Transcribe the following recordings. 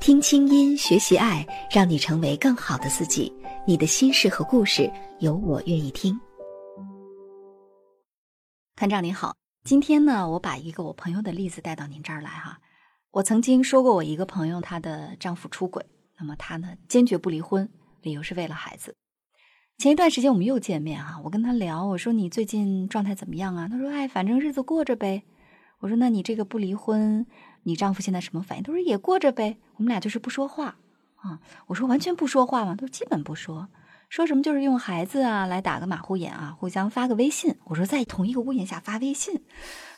听清音，学习爱，让你成为更好的自己。你的心事和故事，有我愿意听。团长您好，今天呢，我把一个我朋友的例子带到您这儿来哈。我曾经说过，我一个朋友她的丈夫出轨，那么她呢坚决不离婚，理由是为了孩子。前一段时间我们又见面哈，我跟他聊，我说你最近状态怎么样啊？他说哎，反正日子过着呗。我说那你这个不离婚？你丈夫现在什么反应？他说也过着呗，我们俩就是不说话啊。我说完全不说话嘛？他说基本不说，说什么就是用孩子啊来打个马虎眼啊，互相发个微信。我说在同一个屋檐下发微信，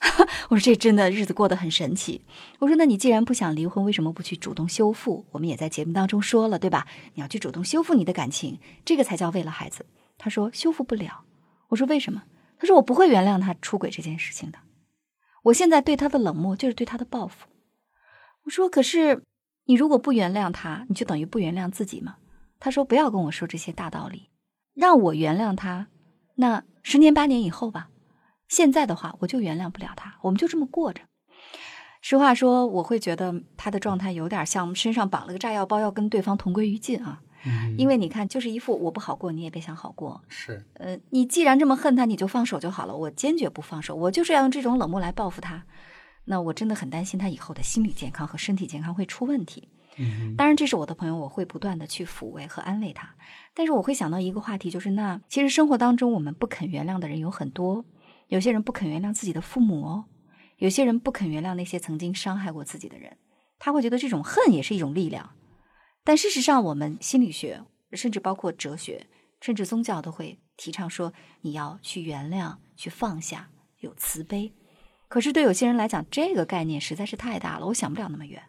我说这真的日子过得很神奇。我说那你既然不想离婚，为什么不去主动修复？我们也在节目当中说了，对吧？你要去主动修复你的感情，这个才叫为了孩子。他说修复不了。我说为什么？他说我不会原谅他出轨这件事情的。我现在对他的冷漠就是对他的报复。我说：“可是，你如果不原谅他，你就等于不原谅自己吗？”他说：“不要跟我说这些大道理，让我原谅他，那十年八年以后吧。现在的话，我就原谅不了他，我们就这么过着。实话说，我会觉得他的状态有点像身上绑了个炸药包，要跟对方同归于尽啊。因为你看，就是一副我不好过，你也别想好过。是，呃，你既然这么恨他，你就放手就好了。我坚决不放手，我就是要用这种冷漠来报复他。”那我真的很担心他以后的心理健康和身体健康会出问题。嗯，当然这是我的朋友，我会不断的去抚慰和安慰他。但是我会想到一个话题，就是那其实生活当中我们不肯原谅的人有很多，有些人不肯原谅自己的父母哦，有些人不肯原谅那些曾经伤害过自己的人，他会觉得这种恨也是一种力量。但事实上，我们心理学，甚至包括哲学，甚至宗教都会提倡说，你要去原谅，去放下，有慈悲。可是对有些人来讲，这个概念实在是太大了，我想不了那么远。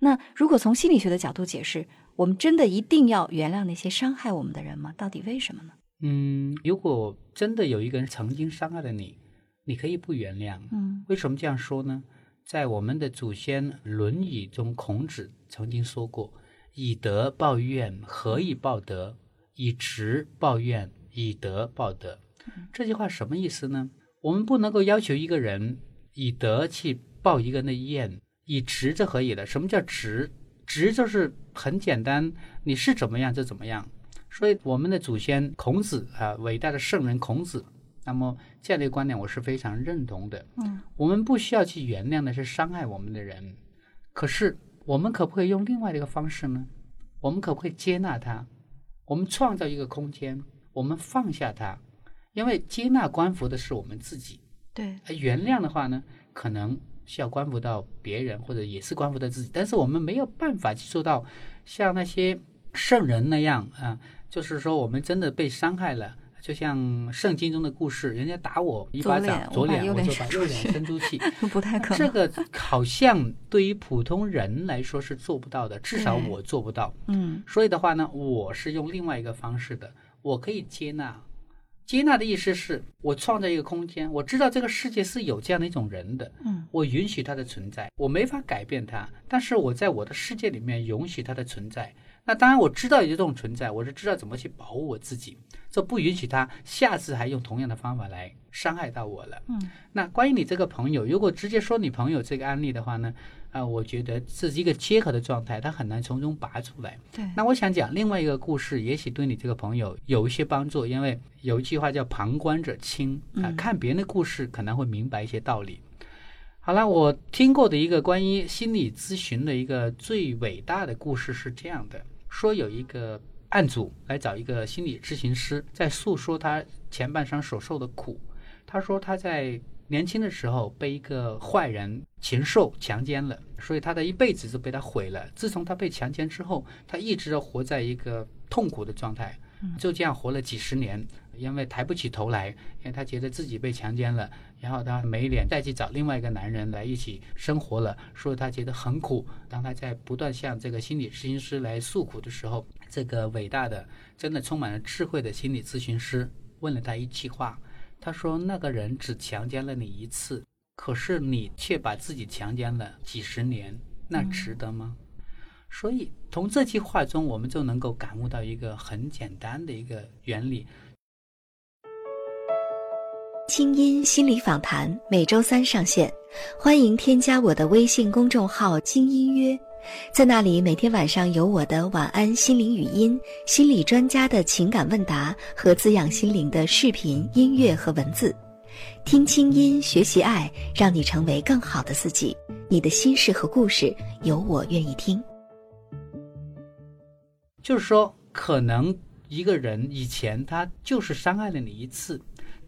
那如果从心理学的角度解释，我们真的一定要原谅那些伤害我们的人吗？到底为什么呢？嗯，如果真的有一个人曾经伤害了你，你可以不原谅。嗯，为什么这样说呢？在我们的祖先《论语》中，孔子曾经说过：“以德报怨，何以报德？以直报怨，以德报德。”这句话什么意思呢？我们不能够要求一个人以德去报一个人的怨，以直就可以了。什么叫直？直就是很简单，你是怎么样就怎么样。所以我们的祖先孔子啊，伟大的圣人孔子，那么这样的观点我是非常认同的。嗯，我们不需要去原谅那些伤害我们的人，可是我们可不可以用另外的一个方式呢？我们可不可以接纳他？我们创造一个空间，我们放下他。因为接纳关服的是我们自己，对，而原谅的话呢，可能需要关服到别人，或者也是关服到自己。但是我们没有办法去做到像那些圣人那样啊，就是说我们真的被伤害了，就像圣经中的故事，人家打我一巴掌，左脸我就把右脸伸出去，不太可能。这个好像对于普通人来说是做不到的，至少我做不到。嗯，所以的话呢，我是用另外一个方式的，我可以接纳。接纳的意思是我创造一个空间，我知道这个世界是有这样的一种人的，嗯，我允许他的存在，我没法改变他，但是我在我的世界里面允许他的存在。那当然我知道有这种存在，我是知道怎么去保护我自己，这不允许他下次还用同样的方法来伤害到我了。嗯，那关于你这个朋友，如果直接说你朋友这个案例的话呢？啊，我觉得这是一个结合的状态，他很难从中拔出来。对，那我想讲另外一个故事，也许对你这个朋友有一些帮助，因为有一句话叫“旁观者清”，啊，看别人的故事可能会明白一些道理。好了，我听过的一个关于心理咨询的一个最伟大的故事是这样的：说有一个案主来找一个心理咨询师，在诉说他前半生所受的苦。他说他在。年轻的时候被一个坏人禽兽强奸了，所以他的一辈子就被他毁了。自从他被强奸之后，他一直都活在一个痛苦的状态，就这样活了几十年。因为抬不起头来，因为她觉得自己被强奸了，然后她没脸再去找另外一个男人来一起生活了，所以她觉得很苦。当她在不断向这个心理咨询师来诉苦的时候，这个伟大的、真的充满了智慧的心理咨询师问了她一句话，他说：“那个人只强奸了你一次，可是你却把自己强奸了几十年，那值得吗？”所以，从这句话中，我们就能够感悟到一个很简单的一个原理。清音心理访谈每周三上线，欢迎添加我的微信公众号“精音约”，在那里每天晚上有我的晚安心灵语音、心理专家的情感问答和滋养心灵的视频、音乐和文字。听清音，学习爱，让你成为更好的自己。你的心事和故事，有我愿意听。就是说，可能一个人以前他就是伤害了你一次，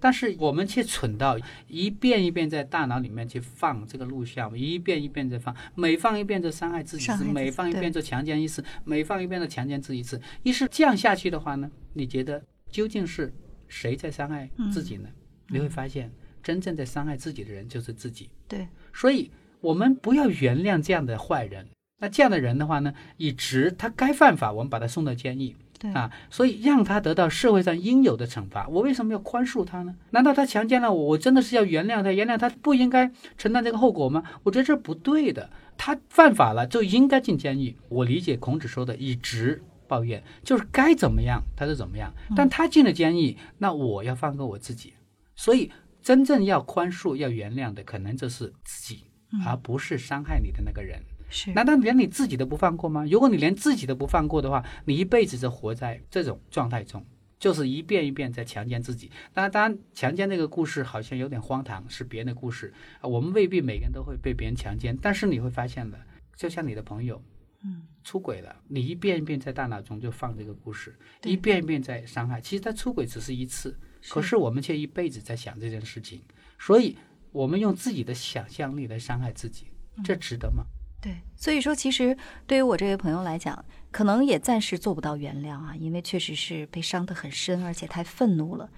但是我们却蠢到一遍一遍在大脑里面去放这个录像，一遍一遍在放，每放一遍就伤害自己一次，每放一遍就强奸一次，每放一遍就强奸自己一次。一是这样下去的话呢，你觉得究竟是谁在伤害自己呢？你会发现，真正在伤害自己的人就是自己。对，所以我们不要原谅这样的坏人。那这样的人的话呢，以直他该犯法，我们把他送到监狱，对啊，所以让他得到社会上应有的惩罚。我为什么要宽恕他呢？难道他强奸了我，我真的是要原谅他？原谅他不应该承担这个后果吗？我觉得这不对的。他犯法了就应该进监狱。我理解孔子说的以直报怨，就是该怎么样他就怎么样。但他进了监狱，那我要放过我自己。所以真正要宽恕、要原谅的，可能就是自己，而不是伤害你的那个人。是，难道连你自己都不放过吗？如果你连自己都不放过的话，你一辈子就活在这种状态中，就是一遍一遍在强奸自己。当然，当然，强奸这个故事好像有点荒唐，是别人的故事啊。我们未必每个人都会被别人强奸，但是你会发现的，就像你的朋友，嗯，出轨了，你一遍一遍在大脑中就放这个故事，一遍一遍在伤害。其实他出轨只是一次，可是我们却一辈子在想这件事情，所以我们用自己的想象力来伤害自己，这值得吗？对，所以说，其实对于我这位朋友来讲，可能也暂时做不到原谅啊，因为确实是被伤得很深，而且太愤怒了。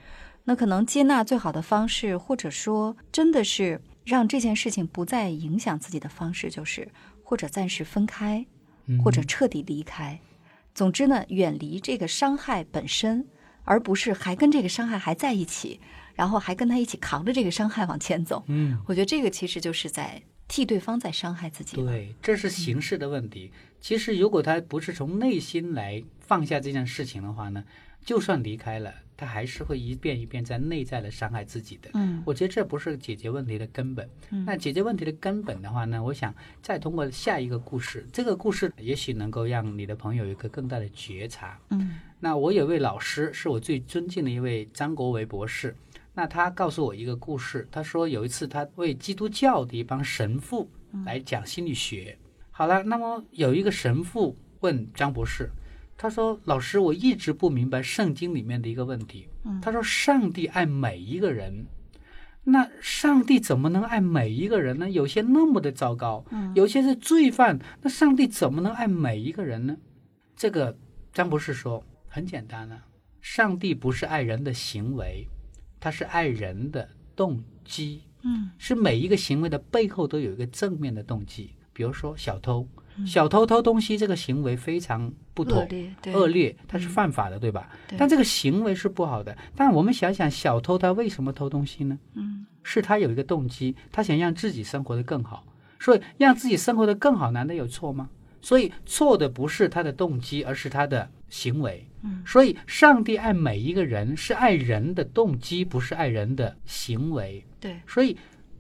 那可能接纳最好的方式，或者说真的是让这件事情不再影响自己的方式，就是或者暂时分开，或者彻底离开。总之呢，远离这个伤害本身，而不是还跟这个伤害还在一起，然后还跟他一起扛着这个伤害往前走。嗯，我觉得这个其实就是在。替对方在伤害自己，对，这是形式的问题。其实，如果他不是从内心来放下这件事情的话呢，就算离开了，他还是会一遍一遍在内在的伤害自己的。嗯，我觉得这不是解决问题的根本。嗯那解决问题的根本的话呢，我想再通过下一个故事，这个故事也许能够让你的朋友有一个更大的觉察。嗯，那我有位老师是我最尊敬的一位张国维博士。那他告诉我一个故事，他说有一次他为基督教的一帮神父来讲心理学。好了，那么有一个神父问张博士，他说：“老师，我一直不明白圣经里面的一个问题。他说，上帝爱每一个人，那上帝怎么能爱每一个人呢？有些那么的糟糕，有些是罪犯，那上帝怎么能爱每一个人呢？”这个张博士说：“很简单啊，上帝不是爱人的行为。”他是爱人的动机，嗯，是每一个行为的背后都有一个正面的动机。比如说小偷，小偷偷东西这个行为非常不妥，恶劣，它是犯法的，对吧？但这个行为是不好的。但我们想想，小偷他为什么偷东西呢？嗯，是他有一个动机，他想让自己生活的更好，所以让自己生活的更好，难道有错吗？所以错的不是他的动机，而是他的行为。嗯，所以上帝爱每一个人是爱人的动机，不是爱人的行为。对，所以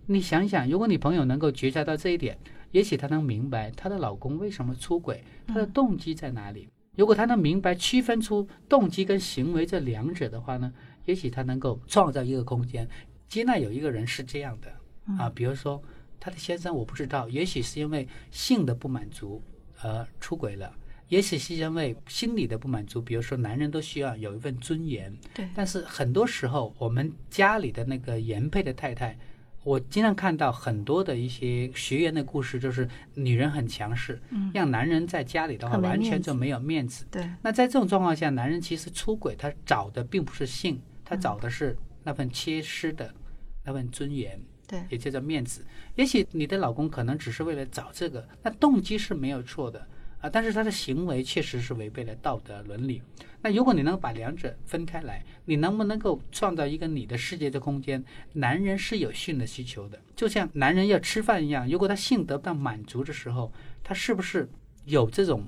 你想想，如果你朋友能够觉察到这一点，也许她能明白她的老公为什么出轨，她的动机在哪里。如果她能明白区分出动机跟行为这两者的话呢，也许她能够创造一个空间，接纳有一个人是这样的啊。比如说她的先生，我不知道，也许是因为性的不满足。而出轨了，也许是因为心理的不满足。比如说，男人都需要有一份尊严，对。但是很多时候，我们家里的那个原配的太太，我经常看到很多的一些学员的故事，就是女人很强势，嗯，让男人在家里的话完全就没有面子。对。那在这种状况下，男人其实出轨，他找的并不是性，他找的是那份缺失的那份尊严，对，也叫做面子。也许你的老公可能只是为了找这个，那动机是没有错的啊，但是他的行为确实是违背了道德伦理。那如果你能把两者分开来，你能不能够创造一个你的世界的空间？男人是有性的需求的，就像男人要吃饭一样，如果他性得不到满足的时候，他是不是有这种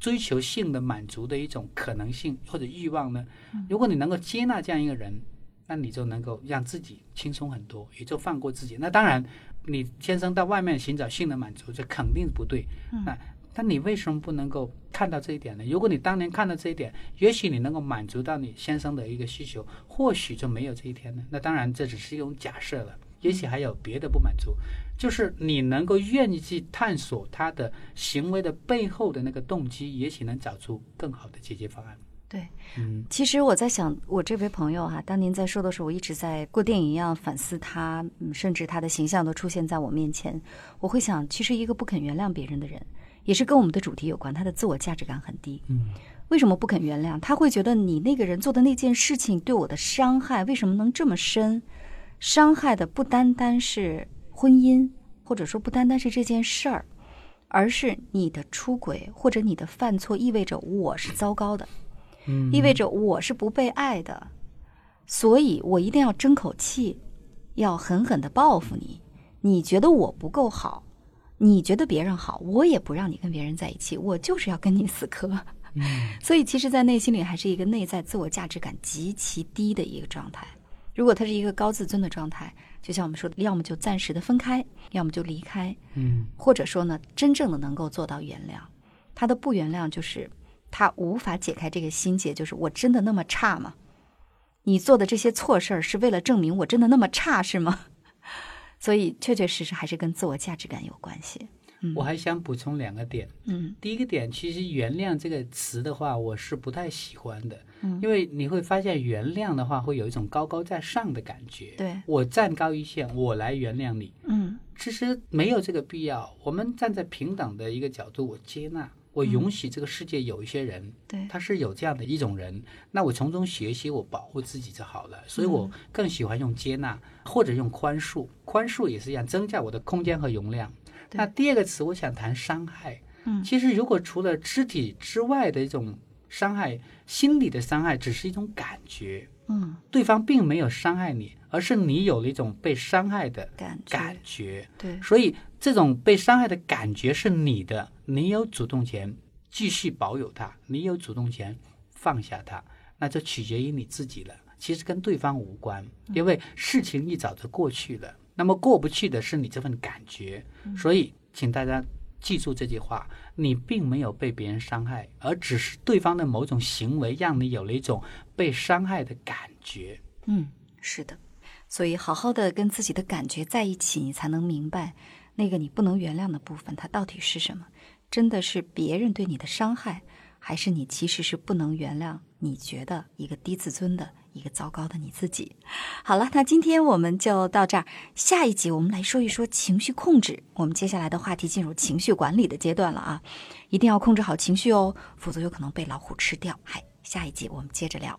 追求性的满足的一种可能性或者欲望呢？如果你能够接纳这样一个人，那你就能够让自己轻松很多，也就放过自己。那当然，你天生到外面寻找性的满足，这肯定不对。那但你为什么不能够看到这一点呢？如果你当年看到这一点，也许你能够满足到你先生的一个需求，或许就没有这一天呢。那当然，这只是一种假设了，也许还有别的不满足。就是你能够愿意去探索他的行为的背后的那个动机，也许能找出更好的解决方案。对，嗯其实我在想，我这位朋友哈、当您在说的时候，我一直在过电影一样反思他，嗯甚至他的形象都出现在我面前。我会想，其实一个不肯原谅别人的人，也是跟我们的主题有关，他的自我价值感很低。嗯，为什么不肯原谅？他会觉得你那个人做的那件事情对我的伤害，为什么能这么深？伤害的不单单是婚姻，或者说不单单是这件事儿，而是你的出轨或者你的犯错，意味着我是糟糕的。嗯意味着我是不被爱的，所以我一定要争口气，要狠狠的报复你。你觉得我不够好，你觉得别人好，我也不让你跟别人在一起，我就是要跟你死磕。嗯所以，其实，在内心里还是一个内在自我价值感极其低的一个状态。如果他是一个高自尊的状态，就像我们说的，要么就暂时的分开，要么就离开，嗯或者说呢，真正的能够做到原谅。他的不原谅就是他无法解开这个心结，就是我真的那么差吗？你做的这些错事儿是为了证明我真的那么差是吗？所以，确确实实还是跟自我价值感有关系。我还想补充两个点。嗯第一个点，其实“原谅”这个词的话，我是不太喜欢的，嗯因为你会发现原谅的话，会有一种高高在上的感觉。对我站高一线，我来原谅你，嗯其实没有这个必要。我们站在平等的一个角度，我接纳，我允许这个世界有一些人，对他是有这样的一种人，那我从中学习，我保护自己就好了。所以我更喜欢用接纳或者用宽恕，宽恕也是一样，增加我的空间和容量。那第二个词，我想谈伤害。嗯其实如果除了肢体之外的一种伤害，心理的伤害只是一种感觉，嗯，对方并没有伤害你，而是你有了一种被伤害的感觉感觉。对所以这种被伤害的感觉是你的，你有主动权继续保有它，你有主动权放下它，那就取决于你自己了。其实跟对方无关，因为事情一早就过去了。那么过不去的是你这份感觉，所以请大家记住这句话：你并没有被别人伤害，而只是对方的某种行为让你有了一种被伤害的感觉。嗯，是的。所以，好好的跟自己的感觉在一起，你才能明白那个你不能原谅的部分，它到底是什么？真的是别人对你的伤害，还是你其实是不能原谅？你觉得一个低自尊的、一个糟糕的你自己？好了，那今天我们就到这儿。下一集我们来说一说情绪控制。我们接下来的话题进入情绪管理的阶段了啊，一定要控制好情绪哦，否则有可能被老虎吃掉。嗨，下一集我们接着聊。